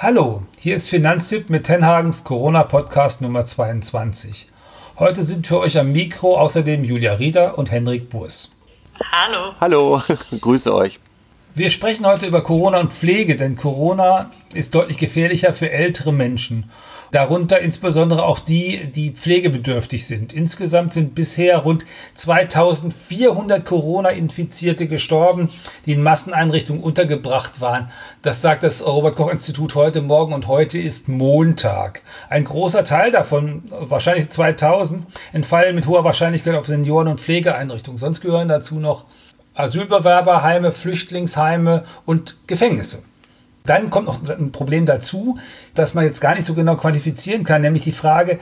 Hallo, hier ist Finanztipp mit Tenhagens Corona-Podcast Nummer 22. Heute sind für euch am Mikro außerdem Julia Rieder und Henrik Burs. Hallo. Hallo, grüße euch. Wir sprechen heute über Corona und Pflege, denn Corona ist deutlich gefährlicher für ältere Menschen. Darunter insbesondere auch die, die pflegebedürftig sind. Insgesamt sind bisher rund 2400 Corona-Infizierte gestorben, die in Masseneinrichtungen untergebracht waren. Das sagt das Robert-Koch-Institut heute Morgen und heute ist Montag. Ein großer Teil davon, wahrscheinlich 2000, entfallen mit hoher Wahrscheinlichkeit auf Senioren- und Pflegeeinrichtungen. Sonst gehören dazu noch Asylbewerberheime, Flüchtlingsheime und Gefängnisse. Dann kommt noch ein Problem dazu, das man jetzt gar nicht so genau quantifizieren kann, nämlich die Frage,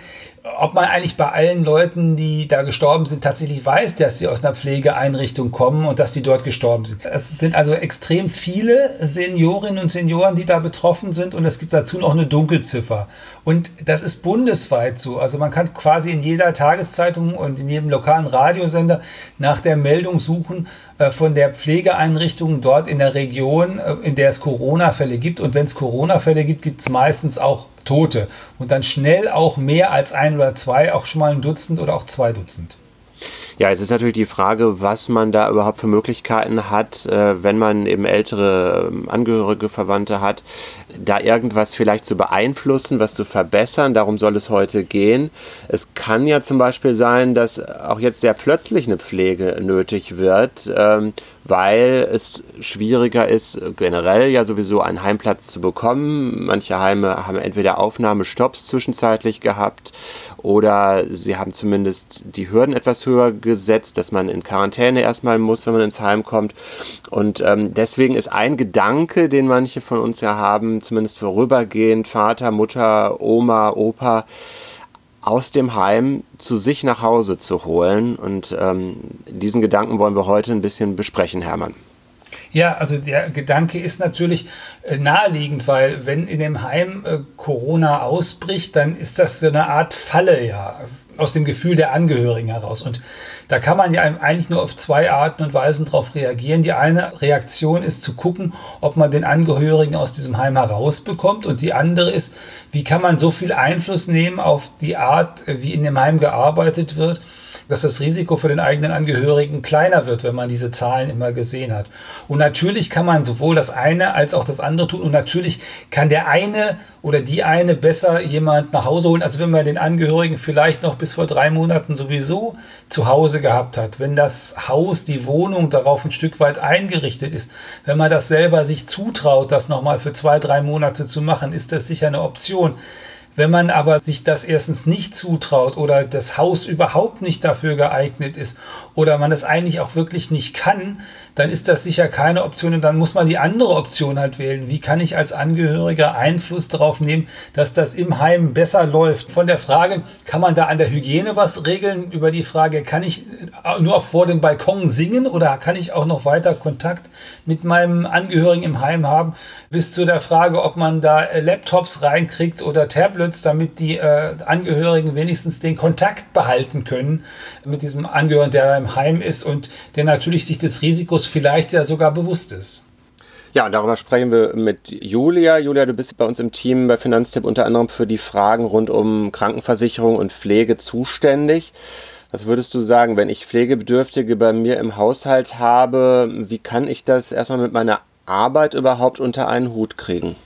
ob man eigentlich bei allen Leuten, die da gestorben sind, tatsächlich weiß, dass sie aus einer Pflegeeinrichtung kommen und dass die dort gestorben sind. Es sind also extrem viele Seniorinnen und Senioren, die da betroffen sind und es gibt dazu noch eine Dunkelziffer. Und das ist bundesweit so. Also man kann quasi in jeder Tageszeitung und in jedem lokalen Radiosender nach der Meldung suchen äh, von der Pflegeeinrichtung dort in der Region, äh, in der es Corona-Fälle gibt. Und wenn es Corona-Fälle gibt, gibt es meistens auch Tote. Und dann schnell auch mehr als ein oder zwei, auch schon mal ein Dutzend oder auch zwei Dutzend. Ja, es ist natürlich die Frage, was man da überhaupt für Möglichkeiten hat, äh, wenn man eben ältere ähm, Angehörige, Verwandte hat, da irgendwas vielleicht zu beeinflussen, was zu verbessern. Darum soll es heute gehen. Es kann ja zum Beispiel sein, dass auch jetzt sehr plötzlich eine Pflege nötig wird, ähm, weil es schwieriger ist, generell ja sowieso einen Heimplatz zu bekommen. Manche Heime haben entweder Aufnahmestopps zwischenzeitlich gehabt oder sie haben zumindest die Hürden etwas höher gesetzt, dass man in Quarantäne erstmal muss, wenn man ins Heim kommt. Und ähm, deswegen ist ein Gedanke, den manche von uns ja haben, zumindest vorübergehend, Vater, Mutter, Oma, Opa, aus dem Heim zu sich nach Hause zu holen. Und ähm, diesen Gedanken wollen wir heute ein bisschen besprechen, Hermann. Ja, also der Gedanke ist natürlich äh, naheliegend, weil wenn in dem Heim äh, Corona ausbricht, dann ist das so eine Art Falle ja aus dem Gefühl der Angehörigen heraus. Und da kann man ja eigentlich nur auf zwei Arten und Weisen darauf reagieren. Die eine Reaktion ist zu gucken, ob man den Angehörigen aus diesem Heim herausbekommt. Und die andere ist, wie kann man so viel Einfluss nehmen auf die Art, wie in dem Heim gearbeitet wird, dass das Risiko für den eigenen Angehörigen kleiner wird, wenn man diese Zahlen immer gesehen hat. Und natürlich kann man sowohl das eine als auch das andere tun. Und natürlich kann der eine oder die eine besser jemand nach Hause holen, als wenn man den Angehörigen vielleicht noch bis vor drei Monaten sowieso zu Hause gehabt hat. Wenn das Haus, die Wohnung darauf ein Stück weit eingerichtet ist, wenn man das selber sich zutraut, das nochmal für zwei, drei Monate zu machen, ist das sicher eine Option. Wenn man aber sich das erstens nicht zutraut oder das Haus überhaupt nicht dafür geeignet ist oder man es eigentlich auch wirklich nicht kann, dann ist das sicher keine Option und dann muss man die andere Option halt wählen. Wie kann ich als Angehöriger Einfluss darauf nehmen, dass das im Heim besser läuft? Von der Frage, kann man da an der Hygiene was regeln? Über die Frage, kann ich nur vor dem Balkon singen oder kann ich auch noch weiter Kontakt mit meinem Angehörigen im Heim haben? Bis zu der Frage, ob man da Laptops reinkriegt oder Tablets unterstützt, damit die äh, Angehörigen wenigstens den Kontakt behalten können mit diesem Angehörigen, der im Heim ist und der natürlich sich des Risikos vielleicht ja sogar bewusst ist. Ja, darüber sprechen wir mit Julia. Julia, du bist bei uns im Team bei Finanztipp unter anderem für die Fragen rund um Krankenversicherung und Pflege zuständig. Was würdest du sagen, wenn ich Pflegebedürftige bei mir im Haushalt habe, wie kann ich das erstmal mit meiner Arbeit überhaupt unter einen Hut kriegen?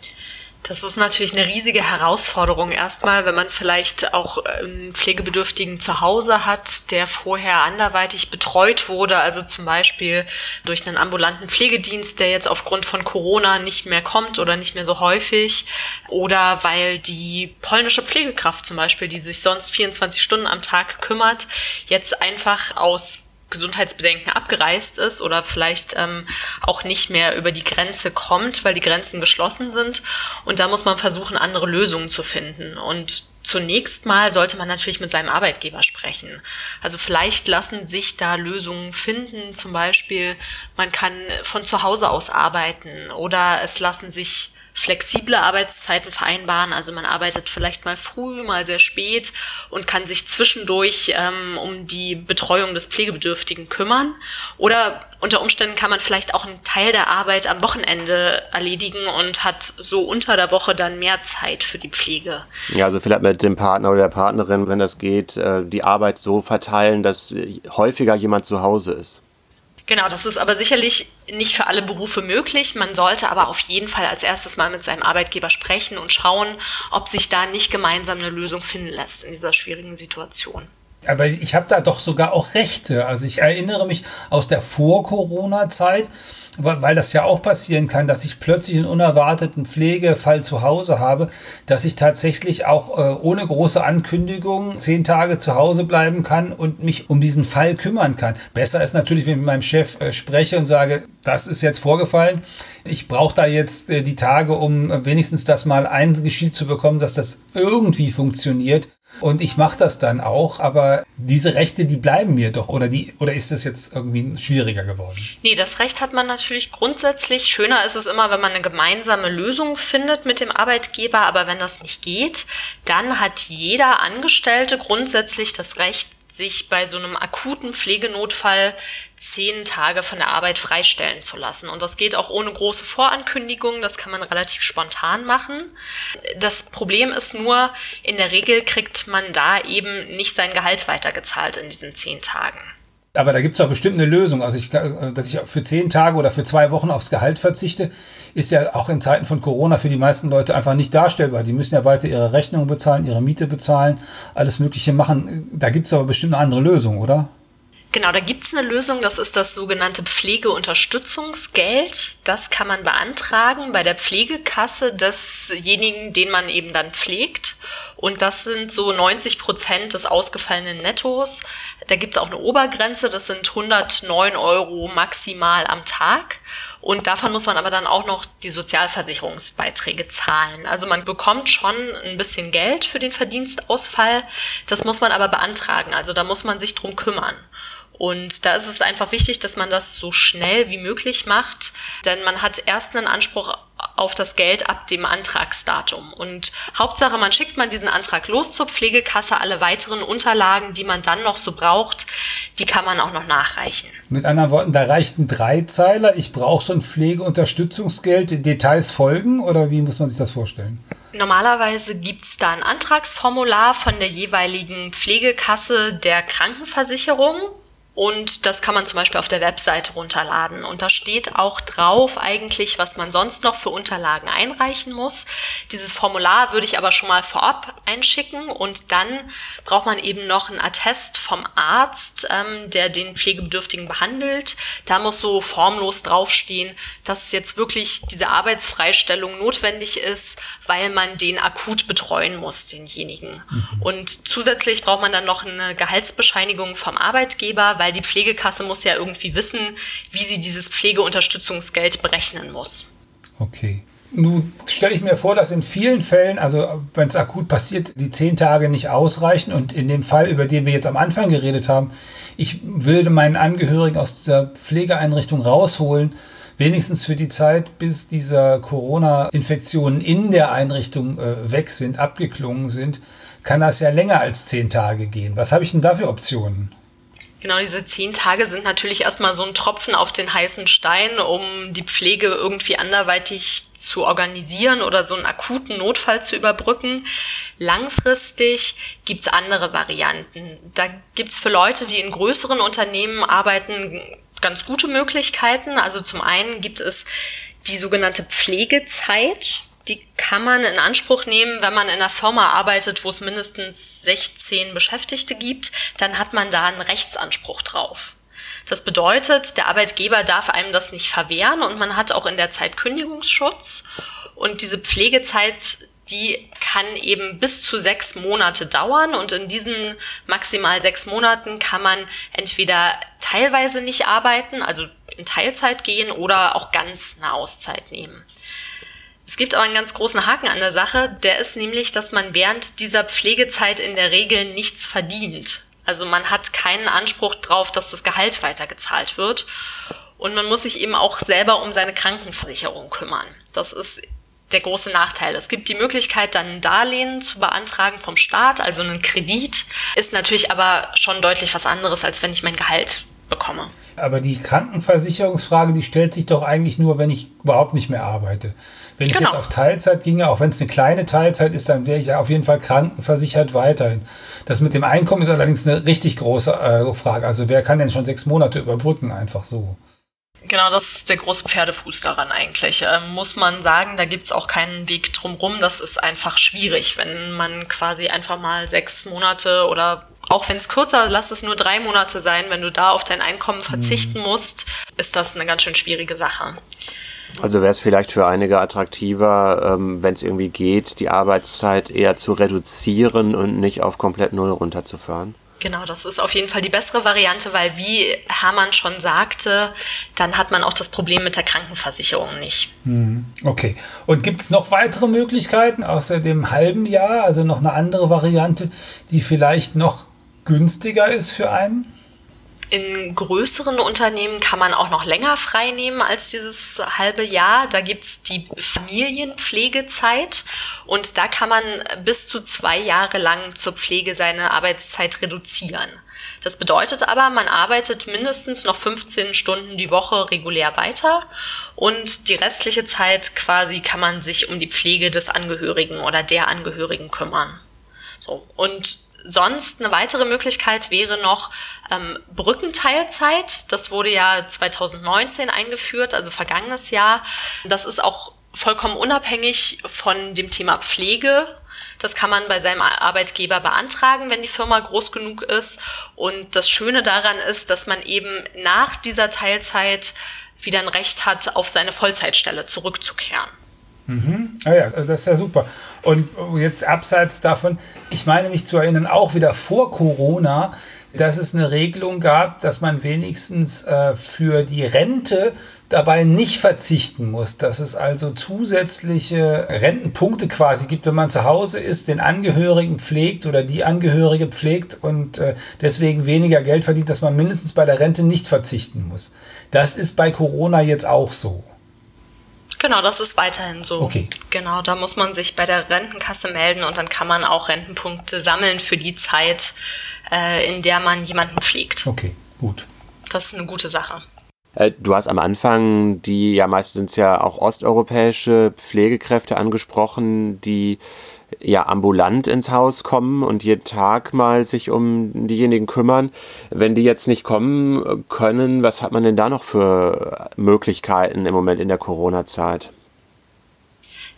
Das ist natürlich eine riesige Herausforderung erstmal, wenn man vielleicht auch einen Pflegebedürftigen zu Hause hat, der vorher anderweitig betreut wurde, also zum Beispiel durch einen ambulanten Pflegedienst, der jetzt aufgrund von Corona nicht mehr kommt oder nicht mehr so häufig, oder weil die polnische Pflegekraft zum Beispiel, die sich sonst 24 Stunden am Tag kümmert, jetzt einfach aus Gesundheitsbedenken abgereist ist oder vielleicht ähm, auch nicht mehr über die Grenze kommt, weil die Grenzen geschlossen sind. Und da muss man versuchen, andere Lösungen zu finden. Und zunächst mal sollte man natürlich mit seinem Arbeitgeber sprechen. Also vielleicht lassen sich da Lösungen finden. Zum Beispiel, man kann von zu Hause aus arbeiten oder es lassen sich flexible Arbeitszeiten vereinbaren. Also man arbeitet vielleicht mal früh, mal sehr spät und kann sich zwischendurch ähm, um die Betreuung des Pflegebedürftigen kümmern. Oder unter Umständen kann man vielleicht auch einen Teil der Arbeit am Wochenende erledigen und hat so unter der Woche dann mehr Zeit für die Pflege. Ja, also vielleicht mit dem Partner oder der Partnerin, wenn das geht, äh, die Arbeit so verteilen, dass häufiger jemand zu Hause ist. Genau, das ist aber sicherlich nicht für alle Berufe möglich. Man sollte aber auf jeden Fall als erstes mal mit seinem Arbeitgeber sprechen und schauen, ob sich da nicht gemeinsam eine Lösung finden lässt in dieser schwierigen Situation. Aber ich habe da doch sogar auch Rechte. Also ich erinnere mich aus der Vor-Corona-Zeit, weil das ja auch passieren kann, dass ich plötzlich einen unerwarteten Pflegefall zu Hause habe, dass ich tatsächlich auch äh, ohne große Ankündigung zehn Tage zu Hause bleiben kann und mich um diesen Fall kümmern kann. Besser ist natürlich, wenn ich mit meinem Chef äh, spreche und sage, das ist jetzt vorgefallen. Ich brauche da jetzt äh, die Tage, um wenigstens das mal eingeschieden zu bekommen, dass das irgendwie funktioniert. Und ich mache das dann auch, aber diese Rechte, die bleiben mir doch. Oder, die, oder ist das jetzt irgendwie schwieriger geworden? Nee, das Recht hat man natürlich grundsätzlich. Schöner ist es immer, wenn man eine gemeinsame Lösung findet mit dem Arbeitgeber. Aber wenn das nicht geht, dann hat jeder Angestellte grundsätzlich das Recht, sich bei so einem akuten Pflegenotfall zehn Tage von der Arbeit freistellen zu lassen. Und das geht auch ohne große Vorankündigung, das kann man relativ spontan machen. Das Problem ist nur, in der Regel kriegt man da eben nicht sein Gehalt weitergezahlt in diesen zehn Tagen. Aber da gibt es doch bestimmt eine Lösung. Also, ich, äh, dass ich für zehn Tage oder für zwei Wochen aufs Gehalt verzichte, ist ja auch in Zeiten von Corona für die meisten Leute einfach nicht darstellbar. Die müssen ja weiter ihre Rechnungen bezahlen, ihre Miete bezahlen, alles Mögliche machen. Da gibt es aber bestimmt eine andere Lösung, oder? Genau, da gibt es eine Lösung, das ist das sogenannte Pflegeunterstützungsgeld. Das kann man beantragen bei der Pflegekasse desjenigen, den man eben dann pflegt. Und das sind so 90 Prozent des ausgefallenen Nettos. Da gibt es auch eine Obergrenze, das sind 109 Euro maximal am Tag. Und davon muss man aber dann auch noch die Sozialversicherungsbeiträge zahlen. Also man bekommt schon ein bisschen Geld für den Verdienstausfall. Das muss man aber beantragen. Also da muss man sich drum kümmern. Und da ist es einfach wichtig, dass man das so schnell wie möglich macht, denn man hat erst einen Anspruch auf das Geld ab dem Antragsdatum. Und Hauptsache, man schickt man diesen Antrag los zur Pflegekasse. Alle weiteren Unterlagen, die man dann noch so braucht, die kann man auch noch nachreichen. Mit anderen Worten, da reicht ein Dreizeiler. Ich brauche so ein Pflegeunterstützungsgeld. Details folgen oder wie muss man sich das vorstellen? Normalerweise gibt es da ein Antragsformular von der jeweiligen Pflegekasse der Krankenversicherung. Und das kann man zum Beispiel auf der Webseite runterladen. Und da steht auch drauf eigentlich, was man sonst noch für Unterlagen einreichen muss. Dieses Formular würde ich aber schon mal vorab einschicken. Und dann braucht man eben noch einen Attest vom Arzt, ähm, der den Pflegebedürftigen behandelt. Da muss so formlos draufstehen, dass jetzt wirklich diese Arbeitsfreistellung notwendig ist, weil man den akut betreuen muss, denjenigen. Mhm. Und zusätzlich braucht man dann noch eine Gehaltsbescheinigung vom Arbeitgeber, weil weil die Pflegekasse muss ja irgendwie wissen, wie sie dieses Pflegeunterstützungsgeld berechnen muss. Okay. Nun stelle ich mir vor, dass in vielen Fällen, also wenn es akut passiert, die zehn Tage nicht ausreichen. Und in dem Fall, über den wir jetzt am Anfang geredet haben, ich will meinen Angehörigen aus der Pflegeeinrichtung rausholen, wenigstens für die Zeit, bis diese Corona-Infektionen in der Einrichtung äh, weg sind, abgeklungen sind, kann das ja länger als zehn Tage gehen. Was habe ich denn da für Optionen? Genau, diese zehn Tage sind natürlich erstmal so ein Tropfen auf den heißen Stein, um die Pflege irgendwie anderweitig zu organisieren oder so einen akuten Notfall zu überbrücken. Langfristig gibt's andere Varianten. Da gibt's für Leute, die in größeren Unternehmen arbeiten, ganz gute Möglichkeiten. Also zum einen gibt es die sogenannte Pflegezeit die kann man in Anspruch nehmen, wenn man in einer Firma arbeitet, wo es mindestens 16 Beschäftigte gibt, dann hat man da einen Rechtsanspruch drauf. Das bedeutet, der Arbeitgeber darf einem das nicht verwehren und man hat auch in der Zeit Kündigungsschutz. Und diese Pflegezeit, die kann eben bis zu sechs Monate dauern und in diesen maximal sechs Monaten kann man entweder teilweise nicht arbeiten, also in Teilzeit gehen oder auch ganz eine Auszeit nehmen. Es gibt auch einen ganz großen Haken an der Sache, der ist nämlich, dass man während dieser Pflegezeit in der Regel nichts verdient. Also man hat keinen Anspruch darauf, dass das Gehalt weitergezahlt wird. Und man muss sich eben auch selber um seine Krankenversicherung kümmern. Das ist der große Nachteil. Es gibt die Möglichkeit, dann ein Darlehen zu beantragen vom Staat, also einen Kredit, ist natürlich aber schon deutlich was anderes, als wenn ich mein Gehalt bekomme. Aber die Krankenversicherungsfrage, die stellt sich doch eigentlich nur, wenn ich überhaupt nicht mehr arbeite. Wenn ich genau. jetzt auf Teilzeit ginge, auch wenn es eine kleine Teilzeit ist, dann wäre ich ja auf jeden Fall krankenversichert weiterhin. Das mit dem Einkommen ist allerdings eine richtig große äh, Frage. Also wer kann denn schon sechs Monate überbrücken, einfach so? Genau, das ist der große Pferdefuß daran eigentlich. Ähm, muss man sagen, da gibt es auch keinen Weg drumrum. Das ist einfach schwierig, wenn man quasi einfach mal sechs Monate oder auch wenn es kürzer, lass es nur drei Monate sein, wenn du da auf dein Einkommen verzichten mhm. musst, ist das eine ganz schön schwierige Sache. Also wäre es vielleicht für einige attraktiver, ähm, wenn es irgendwie geht, die Arbeitszeit eher zu reduzieren und nicht auf komplett null runterzufahren? Genau, das ist auf jeden Fall die bessere Variante, weil wie Hermann schon sagte, dann hat man auch das Problem mit der Krankenversicherung nicht. Mhm. Okay. Und gibt es noch weitere Möglichkeiten außer dem halben Jahr, also noch eine andere Variante, die vielleicht noch günstiger ist für einen? In größeren Unternehmen kann man auch noch länger frei nehmen als dieses halbe Jahr. Da gibt es die Familienpflegezeit und da kann man bis zu zwei Jahre lang zur Pflege seine Arbeitszeit reduzieren. Das bedeutet aber, man arbeitet mindestens noch 15 Stunden die Woche regulär weiter und die restliche Zeit quasi kann man sich um die Pflege des Angehörigen oder der Angehörigen kümmern. So. Und sonst eine weitere Möglichkeit wäre noch ähm, Brückenteilzeit. Das wurde ja 2019 eingeführt, also vergangenes Jahr. Das ist auch vollkommen unabhängig von dem Thema Pflege. Das kann man bei seinem Arbeitgeber beantragen, wenn die Firma groß genug ist. Und das Schöne daran ist, dass man eben nach dieser Teilzeit wieder ein Recht hat, auf seine Vollzeitstelle zurückzukehren. Mhm. Ah ja, das ist ja super. Und jetzt abseits davon, ich meine mich zu erinnern, auch wieder vor Corona, dass es eine Regelung gab, dass man wenigstens äh, für die Rente dabei nicht verzichten muss, dass es also zusätzliche Rentenpunkte quasi gibt, wenn man zu Hause ist, den Angehörigen pflegt oder die Angehörige pflegt und äh, deswegen weniger Geld verdient, dass man mindestens bei der Rente nicht verzichten muss. Das ist bei Corona jetzt auch so. Genau, das ist weiterhin so. Okay. Genau, da muss man sich bei der Rentenkasse melden und dann kann man auch Rentenpunkte sammeln für die Zeit, äh, in der man jemanden pflegt. Okay, gut. Das ist eine gute Sache. Äh, du hast am Anfang die ja meistens ja auch osteuropäische Pflegekräfte angesprochen, die ja ambulant ins Haus kommen und jeden Tag mal sich um diejenigen kümmern. Wenn die jetzt nicht kommen können, was hat man denn da noch für Möglichkeiten im Moment in der Corona-Zeit?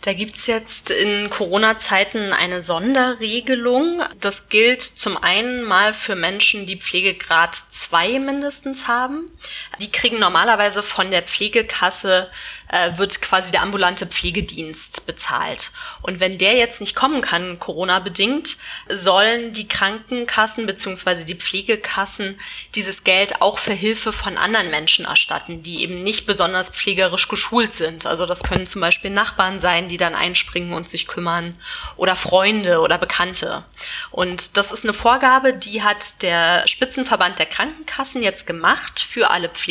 Da gibt's jetzt in Corona-Zeiten eine Sonderregelung. Das gilt zum einen mal für Menschen, die Pflegegrad 2 mindestens haben. Die kriegen normalerweise von der Pflegekasse äh, wird quasi der ambulante Pflegedienst bezahlt. Und wenn der jetzt nicht kommen kann, Corona-bedingt, sollen die Krankenkassen bzw. die Pflegekassen dieses Geld auch für Hilfe von anderen Menschen erstatten, die eben nicht besonders pflegerisch geschult sind. Also das können zum Beispiel Nachbarn sein, die dann einspringen und sich kümmern oder Freunde oder Bekannte. Und das ist eine Vorgabe, die hat der Spitzenverband der Krankenkassen jetzt gemacht für alle Pflegekassen.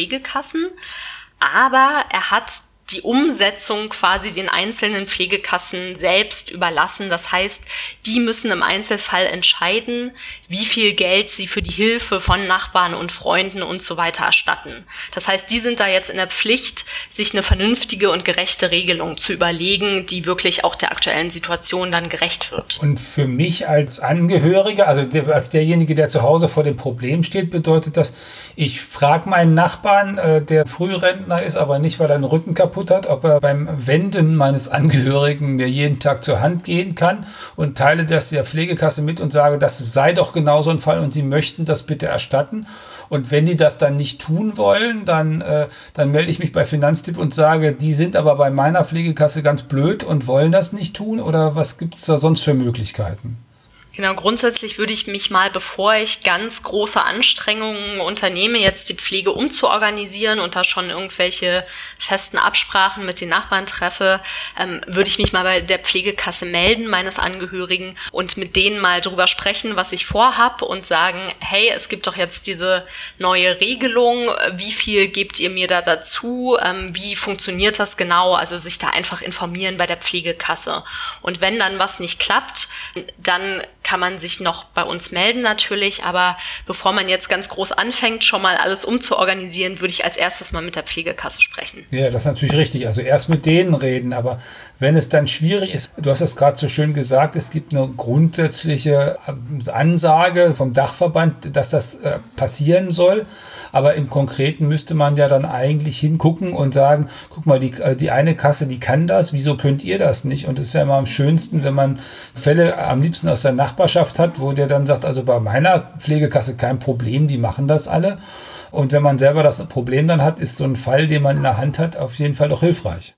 Aber er hat die Umsetzung quasi den einzelnen Pflegekassen selbst überlassen. Das heißt, die müssen im Einzelfall entscheiden, wie viel Geld sie für die Hilfe von Nachbarn und Freunden und so weiter erstatten. Das heißt, die sind da jetzt in der Pflicht, sich eine vernünftige und gerechte Regelung zu überlegen, die wirklich auch der aktuellen Situation dann gerecht wird. Und für mich als Angehöriger, also als derjenige, der zu Hause vor dem Problem steht, bedeutet das, ich frage meinen Nachbarn, äh, der Frührentner ist, aber nicht, weil er den Rücken kaputt hat, ob er beim Wenden meines Angehörigen mir jeden Tag zur Hand gehen kann und teile das der Pflegekasse mit und sage, das sei doch genauso ein Fall und sie möchten das bitte erstatten. Und wenn die das dann nicht tun wollen, dann, äh, dann melde ich mich bei Finanztipp und sage, die sind aber bei meiner Pflegekasse ganz blöd und wollen das nicht tun oder was gibt es da sonst für Möglichkeiten? Genau, grundsätzlich würde ich mich mal, bevor ich ganz große Anstrengungen unternehme, jetzt die Pflege umzuorganisieren und da schon irgendwelche festen Absprachen mit den Nachbarn treffe, ähm, würde ich mich mal bei der Pflegekasse melden, meines Angehörigen, und mit denen mal drüber sprechen, was ich vorhab und sagen, hey, es gibt doch jetzt diese neue Regelung, wie viel gebt ihr mir da dazu, ähm, wie funktioniert das genau, also sich da einfach informieren bei der Pflegekasse. Und wenn dann was nicht klappt, dann kann man sich noch bei uns melden natürlich, aber bevor man jetzt ganz groß anfängt, schon mal alles umzuorganisieren, würde ich als erstes mal mit der Pflegekasse sprechen. Ja, das ist natürlich richtig. Also erst mit denen reden, aber wenn es dann schwierig ist, du hast es gerade so schön gesagt, es gibt eine grundsätzliche äh, Ansage vom Dachverband, dass das äh, passieren soll, aber im Konkreten müsste man ja dann eigentlich hingucken und sagen, guck mal, die, äh, die eine Kasse, die kann das, wieso könnt ihr das nicht? Und es ist ja immer am schönsten, wenn man Fälle am liebsten aus der Nacht Nachbarschaft hat, wo der dann sagt, also bei meiner Pflegekasse kein Problem, die machen das alle. Und wenn man selber das Problem dann hat, ist so ein Fall, den man in der Hand hat, auf jeden Fall doch hilfreich.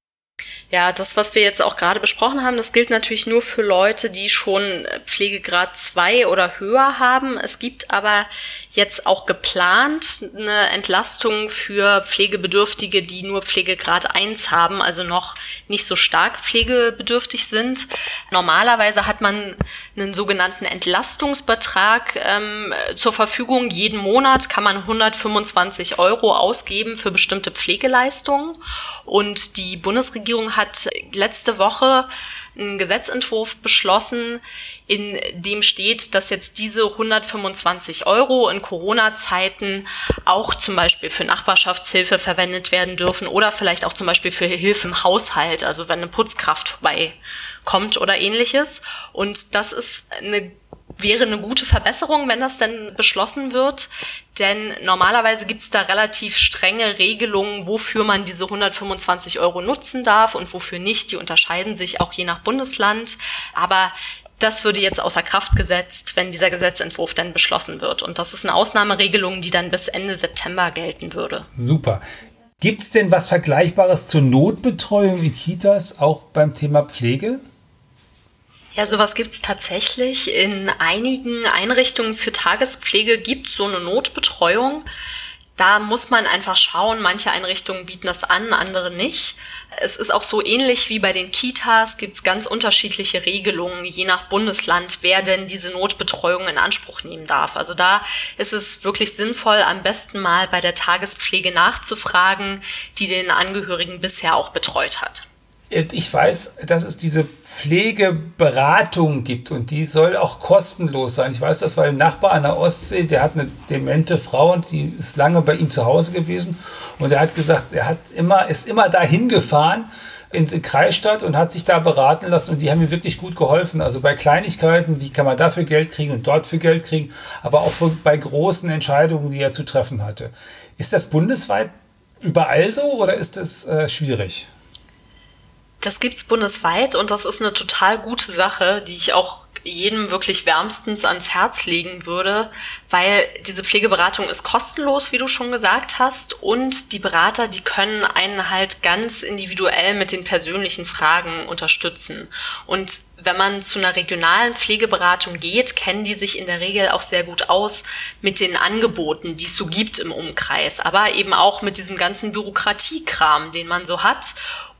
Ja, das, was wir jetzt auch gerade besprochen haben, das gilt natürlich nur für Leute, die schon Pflegegrad 2 oder höher haben. Es gibt aber jetzt auch geplant eine Entlastung für Pflegebedürftige, die nur Pflegegrad 1 haben, also noch nicht so stark pflegebedürftig sind. Normalerweise hat man einen sogenannten Entlastungsbetrag ähm, zur Verfügung. Jeden Monat kann man 125 Euro ausgeben für bestimmte Pflegeleistungen. Und die Bundesregierung hat letzte Woche einen Gesetzentwurf beschlossen, in dem steht, dass jetzt diese 125 Euro in Corona-Zeiten auch zum Beispiel für Nachbarschaftshilfe verwendet werden dürfen oder vielleicht auch zum Beispiel für Hilfe im Haushalt, also wenn eine Putzkraft vorbeikommt oder ähnliches. Und das ist eine wäre eine gute Verbesserung, wenn das denn beschlossen wird. Denn normalerweise gibt es da relativ strenge Regelungen, wofür man diese 125 Euro nutzen darf und wofür nicht. Die unterscheiden sich auch je nach Bundesland. Aber das würde jetzt außer Kraft gesetzt, wenn dieser Gesetzentwurf dann beschlossen wird. Und das ist eine Ausnahmeregelung, die dann bis Ende September gelten würde. Super. Gibt es denn was Vergleichbares zur Notbetreuung in Kitas, auch beim Thema Pflege? Ja, sowas gibt es tatsächlich. In einigen Einrichtungen für Tagespflege gibt es so eine Notbetreuung. Da muss man einfach schauen, manche Einrichtungen bieten das an, andere nicht. Es ist auch so ähnlich wie bei den Kitas, gibt es ganz unterschiedliche Regelungen, je nach Bundesland, wer denn diese Notbetreuung in Anspruch nehmen darf. Also da ist es wirklich sinnvoll, am besten mal bei der Tagespflege nachzufragen, die den Angehörigen bisher auch betreut hat. Ich weiß, dass es diese Pflegeberatung gibt und die soll auch kostenlos sein. Ich weiß das, weil ein Nachbar an der Ostsee, der hat eine demente Frau und die ist lange bei ihm zu Hause gewesen und er hat gesagt, er hat immer, ist immer dahin gefahren in die Kreisstadt und hat sich da beraten lassen und die haben ihm wirklich gut geholfen. Also bei Kleinigkeiten, wie kann man dafür Geld kriegen und dort für Geld kriegen, aber auch für, bei großen Entscheidungen, die er zu treffen hatte. Ist das bundesweit überall so oder ist das äh, schwierig? Das gibt's bundesweit und das ist eine total gute Sache, die ich auch jedem wirklich wärmstens ans Herz legen würde, weil diese Pflegeberatung ist kostenlos, wie du schon gesagt hast, und die Berater, die können einen halt ganz individuell mit den persönlichen Fragen unterstützen. Und wenn man zu einer regionalen Pflegeberatung geht, kennen die sich in der Regel auch sehr gut aus mit den Angeboten, die es so gibt im Umkreis, aber eben auch mit diesem ganzen Bürokratiekram, den man so hat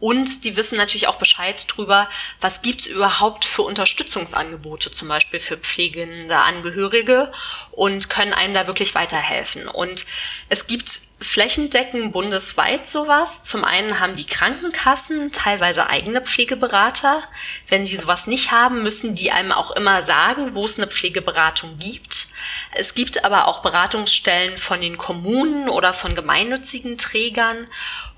und die wissen natürlich auch Bescheid drüber, was gibt's überhaupt für Unterstützungsangebote, zum Beispiel für pflegende Angehörige und können einem da wirklich weiterhelfen. Und es gibt flächendeckend bundesweit sowas. Zum einen haben die Krankenkassen teilweise eigene Pflegeberater. Wenn die sowas nicht haben, müssen die einem auch immer sagen, wo es eine Pflegeberatung gibt. Es gibt aber auch Beratungsstellen von den Kommunen oder von gemeinnützigen Trägern.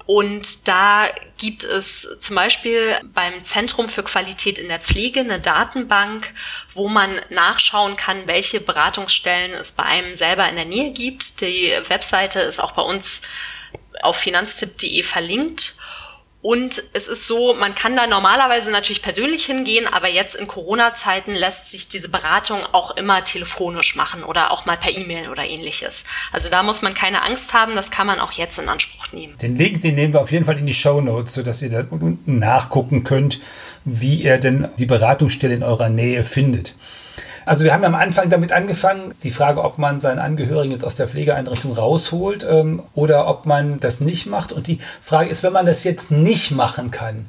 Und da gibt es zum Beispiel beim Zentrum für Qualität in der Pflege eine Datenbank, wo man nachschauen kann, welche Beratungsstellen es bei einem selber in der Nähe gibt. Die Webseite ist auch bei uns auf finanztipp.de verlinkt. Und es ist so, man kann da normalerweise natürlich persönlich hingehen, aber jetzt in Corona-Zeiten lässt sich diese Beratung auch immer telefonisch machen oder auch mal per E-Mail oder ähnliches. Also da muss man keine Angst haben, das kann man auch jetzt in Anspruch nehmen. Den Link, den nehmen wir auf jeden Fall in die Show Notes, sodass ihr da unten nachgucken könnt, wie ihr denn die Beratungsstelle in eurer Nähe findet. Also wir haben am Anfang damit angefangen, die Frage, ob man seinen Angehörigen jetzt aus der Pflegeeinrichtung rausholt ähm, oder ob man das nicht macht. Und die Frage ist, wenn man das jetzt nicht machen kann,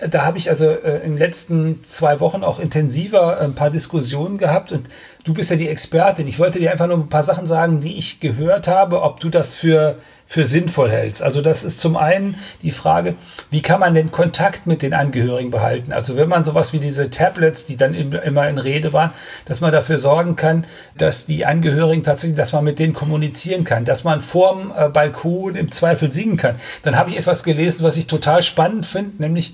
äh, da habe ich also äh, in den letzten zwei Wochen auch intensiver äh, ein paar Diskussionen gehabt und du bist ja die Expertin. Ich wollte dir einfach nur ein paar Sachen sagen, die ich gehört habe, ob du das für für sinnvoll hältst. Also das ist zum einen die Frage, wie kann man den Kontakt mit den Angehörigen behalten? Also wenn man sowas wie diese Tablets, die dann immer in Rede waren, dass man dafür sorgen kann, dass die Angehörigen tatsächlich, dass man mit denen kommunizieren kann, dass man vorm äh, Balkon im Zweifel singen kann. Dann habe ich etwas gelesen, was ich total spannend finde, nämlich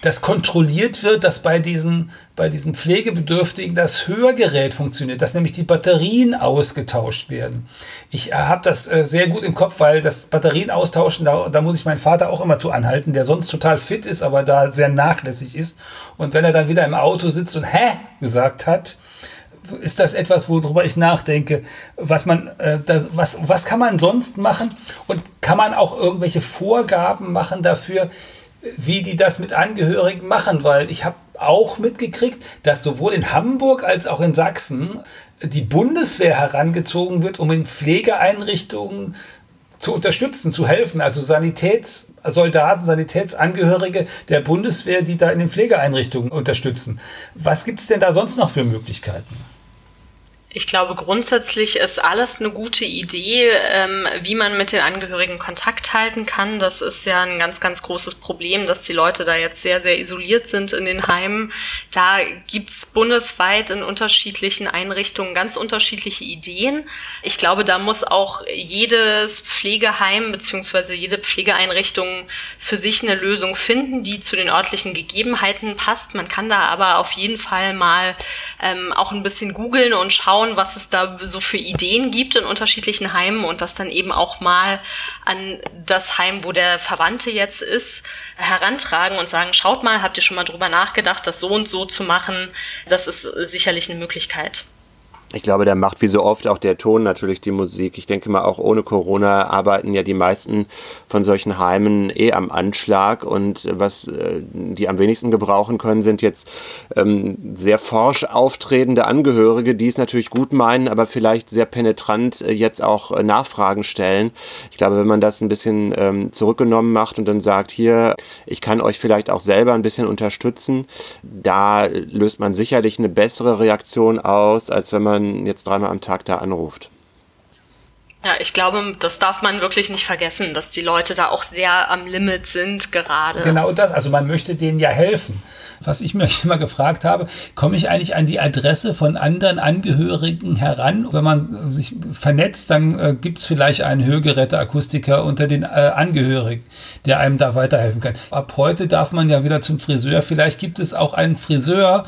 dass kontrolliert wird, dass bei diesen, bei diesen Pflegebedürftigen das Hörgerät funktioniert, dass nämlich die Batterien ausgetauscht werden. Ich äh, habe das äh, sehr gut im Kopf, weil das Batterien austauschen, da, da muss ich meinen Vater auch immer zu anhalten, der sonst total fit ist, aber da sehr nachlässig ist. Und wenn er dann wieder im Auto sitzt und hä gesagt hat, ist das etwas, worüber ich nachdenke, was man, äh, das, was, was kann man sonst machen und kann man auch irgendwelche Vorgaben machen dafür, wie die das mit Angehörigen machen, weil ich habe auch mitgekriegt, dass sowohl in Hamburg als auch in Sachsen die Bundeswehr herangezogen wird, um in Pflegeeinrichtungen zu unterstützen, zu helfen. Also Sanitätssoldaten, Sanitätsangehörige der Bundeswehr, die da in den Pflegeeinrichtungen unterstützen. Was gibt es denn da sonst noch für Möglichkeiten? Ich glaube, grundsätzlich ist alles eine gute Idee, ähm, wie man mit den Angehörigen Kontakt halten kann. Das ist ja ein ganz, ganz großes Problem, dass die Leute da jetzt sehr, sehr isoliert sind in den Heimen. Da gibt's bundesweit in unterschiedlichen Einrichtungen ganz unterschiedliche Ideen. Ich glaube, da muss auch jedes Pflegeheim beziehungsweise jede Pflegeeinrichtung für sich eine Lösung finden, die zu den örtlichen Gegebenheiten passt. Man kann da aber auf jeden Fall mal ähm, auch ein bisschen googeln und schauen, schauen, was es da so für Ideen gibt in unterschiedlichen Heimen und das dann eben auch mal an das Heim, wo der Verwandte jetzt ist, herantragen und sagen, schaut mal, habt ihr schon mal drüber nachgedacht, das so und so zu machen? Das ist sicherlich eine Möglichkeit. Ich glaube, da macht wie so oft auch der Ton natürlich die Musik. Ich denke mal, auch ohne Corona arbeiten ja die meisten von solchen Heimen eh am Anschlag. Und was äh, die am wenigsten gebrauchen können, sind jetzt ähm, sehr forsch auftretende Angehörige, die es natürlich gut meinen, aber vielleicht sehr penetrant äh, jetzt auch äh, Nachfragen stellen. Ich glaube, wenn man das ein bisschen ähm, zurückgenommen macht und dann sagt, hier, ich kann euch vielleicht auch selber ein bisschen unterstützen, da löst man sicherlich eine bessere Reaktion aus, als wenn man man jetzt dreimal am Tag da anruft. Ja, ich glaube, das darf man wirklich nicht vergessen, dass die Leute da auch sehr am Limit sind gerade. Genau das, also man möchte denen ja helfen. Was ich mich immer gefragt habe, komme ich eigentlich an die Adresse von anderen Angehörigen heran? Wenn man sich vernetzt, dann äh, gibt es vielleicht einen Hörgeräteakustiker unter den äh, Angehörigen, der einem da weiterhelfen kann. Ab heute darf man ja wieder zum Friseur. Vielleicht gibt es auch einen Friseur,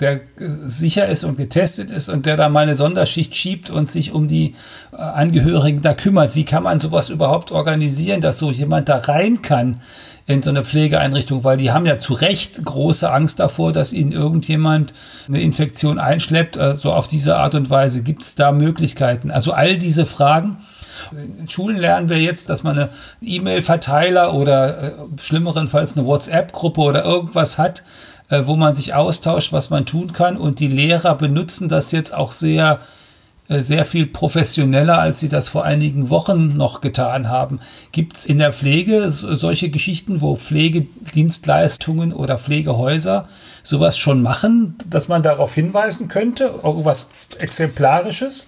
der sicher ist und getestet ist und der da mal eine Sonderschicht schiebt und sich um die äh, Angehörigen da kümmert. Wie kann man sowas überhaupt organisieren, dass so jemand da rein kann in so eine Pflegeeinrichtung? Weil die haben ja zu Recht große Angst davor, dass ihnen irgendjemand eine Infektion einschleppt. Äh, so auf diese Art und Weise gibt es da Möglichkeiten. Also all diese Fragen. In Schulen lernen wir jetzt, dass man eine E-Mail-Verteiler oder äh, schlimmerenfalls eine WhatsApp-Gruppe oder irgendwas hat, äh, wo man sich austauscht, was man tun kann. Und die Lehrer benutzen das jetzt auch sehr, äh, sehr viel professioneller, als sie das vor einigen Wochen noch getan haben. Gibt es in der Pflege solche Geschichten, wo Pflegedienstleistungen oder Pflegehäuser sowas schon machen, dass man darauf hinweisen könnte? Irgendwas Exemplarisches?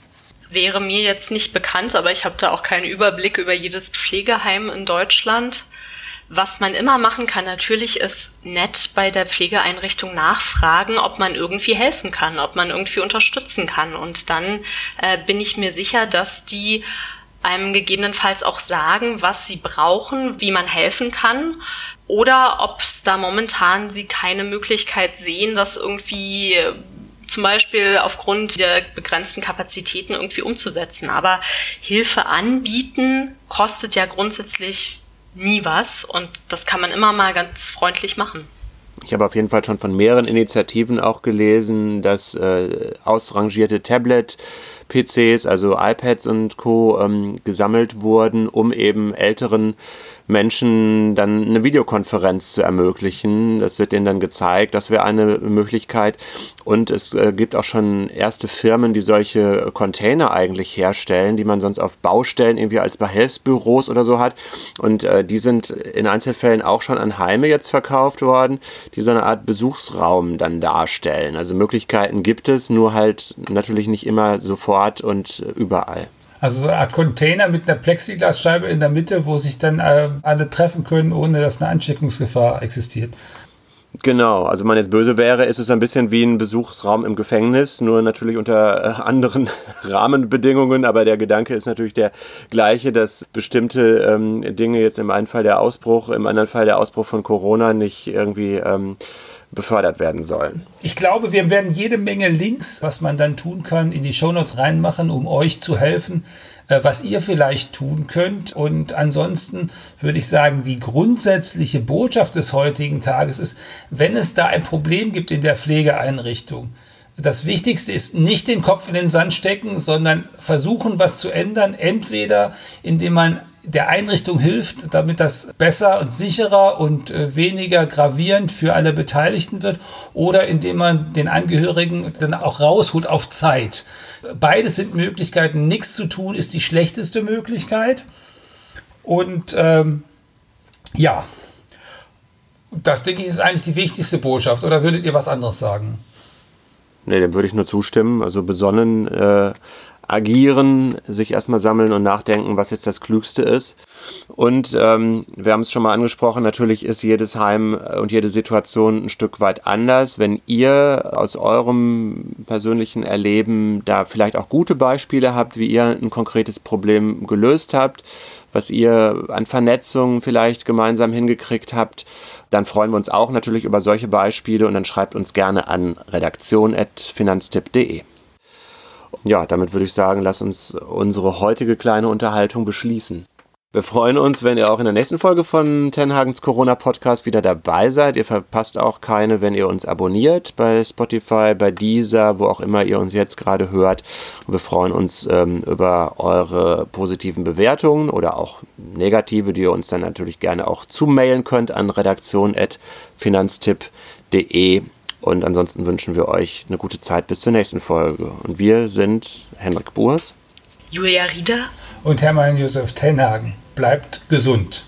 Wäre mir jetzt nicht bekannt, aber ich habe da auch keinen Überblick über jedes Pflegeheim in Deutschland. Was man immer machen kann, natürlich ist nett bei der Pflegeeinrichtung nachfragen, ob man irgendwie helfen kann, ob man irgendwie unterstützen kann. Und dann äh, bin ich mir sicher, dass die einem gegebenenfalls auch sagen, was sie brauchen, wie man helfen kann. Oder ob es da momentan sie keine Möglichkeit sehen, das irgendwie äh, zum Beispiel aufgrund der begrenzten Kapazitäten irgendwie umzusetzen. Aber Hilfe anbieten kostet ja grundsätzlich nie was und das kann man immer mal ganz freundlich machen. Ich habe auf jeden Fall schon von mehreren Initiativen auch gelesen, dass äh, ausrangierte Tablet-PCs, also iPads und Co. Ähm, gesammelt wurden, um eben älteren Menschen dann eine Videokonferenz zu ermöglichen. Das wird denen dann gezeigt. Das wäre eine Möglichkeit. Und es äh, gibt auch schon erste Firmen, die solche Container eigentlich herstellen, die man sonst auf Baustellen irgendwie als Behelfsbüros oder so hat. Und äh, die sind in Einzelfällen auch schon an Heime jetzt verkauft worden, die so eine Art Besuchsraum dann darstellen. Also Möglichkeiten gibt es, nur halt natürlich nicht immer sofort und überall. Also so eine Art Container mit einer Plexiglasscheibe in der Mitte, wo sich dann äh, alle treffen können, ohne dass eine Ansteckungsgefahr existiert. Genau, also wenn man jetzt böse wäre, ist es ein bisschen wie ein Besuchsraum im Gefängnis, nur natürlich unter äh, anderen Rahmenbedingungen, aber der Gedanke ist natürlich der gleiche, dass bestimmte ähm, Dinge jetzt im einen Fall der Ausbruch, im anderen Fall der Ausbruch von Corona nicht irgendwie ähm, befördert werden sollen. Ich glaube, wir werden jede Menge Links, was man dann tun kann, in die Shownotes reinmachen, um euch zu helfen, äh, was ihr vielleicht tun könnt. Und ansonsten würde ich sagen, die grundsätzliche Botschaft des heutigen Tages ist, wenn es da ein Problem gibt in der Pflegeeinrichtung, das Wichtigste ist nicht den Kopf in den Sand stecken, sondern versuchen, was zu ändern. Entweder indem man der Einrichtung hilft, damit das besser und sicherer und äh, weniger gravierend für alle Beteiligten wird oder indem man den Angehörigen dann auch rausholt auf Zeit. Beides sind Möglichkeiten. Nichts zu tun ist die schlechteste Möglichkeit. Und ähm, ja, das denke ich ist eigentlich die wichtigste Botschaft. Oder würdet ihr was anderes sagen? Nee, dem würde ich nur zustimmen. Also besonnen äh, agieren, sich erstmal sammeln und nachdenken, was jetzt das Klügste ist. Und ähm, wir haben es schon mal angesprochen, natürlich ist jedes Heim und jede Situation ein Stück weit anders. Wenn ihr aus eurem persönlichen Erleben da vielleicht auch gute Beispiele habt, wie ihr ein konkretes Problem gelöst habt, was ihr an Vernetzung vielleicht gemeinsam hingekriegt habt, dann freuen wir uns auch natürlich über solche Beispiele und dann schreibt uns gerne an redaktion.finanztipp.de. Ja, damit würde ich sagen, lass uns unsere heutige kleine Unterhaltung beschließen. Wir freuen uns, wenn ihr auch in der nächsten Folge von Tenhagens Corona Podcast wieder dabei seid. Ihr verpasst auch keine, wenn ihr uns abonniert bei Spotify, bei Deezer, wo auch immer ihr uns jetzt gerade hört. Und wir freuen uns ähm, über eure positiven Bewertungen oder auch negative, die ihr uns dann natürlich gerne auch zumailen könnt an redaktion.finanztipp.de. Und ansonsten wünschen wir euch eine gute Zeit bis zur nächsten Folge. Und wir sind Henrik Burs, Julia Rieder und Hermann Josef Tenhagen. Bleibt gesund.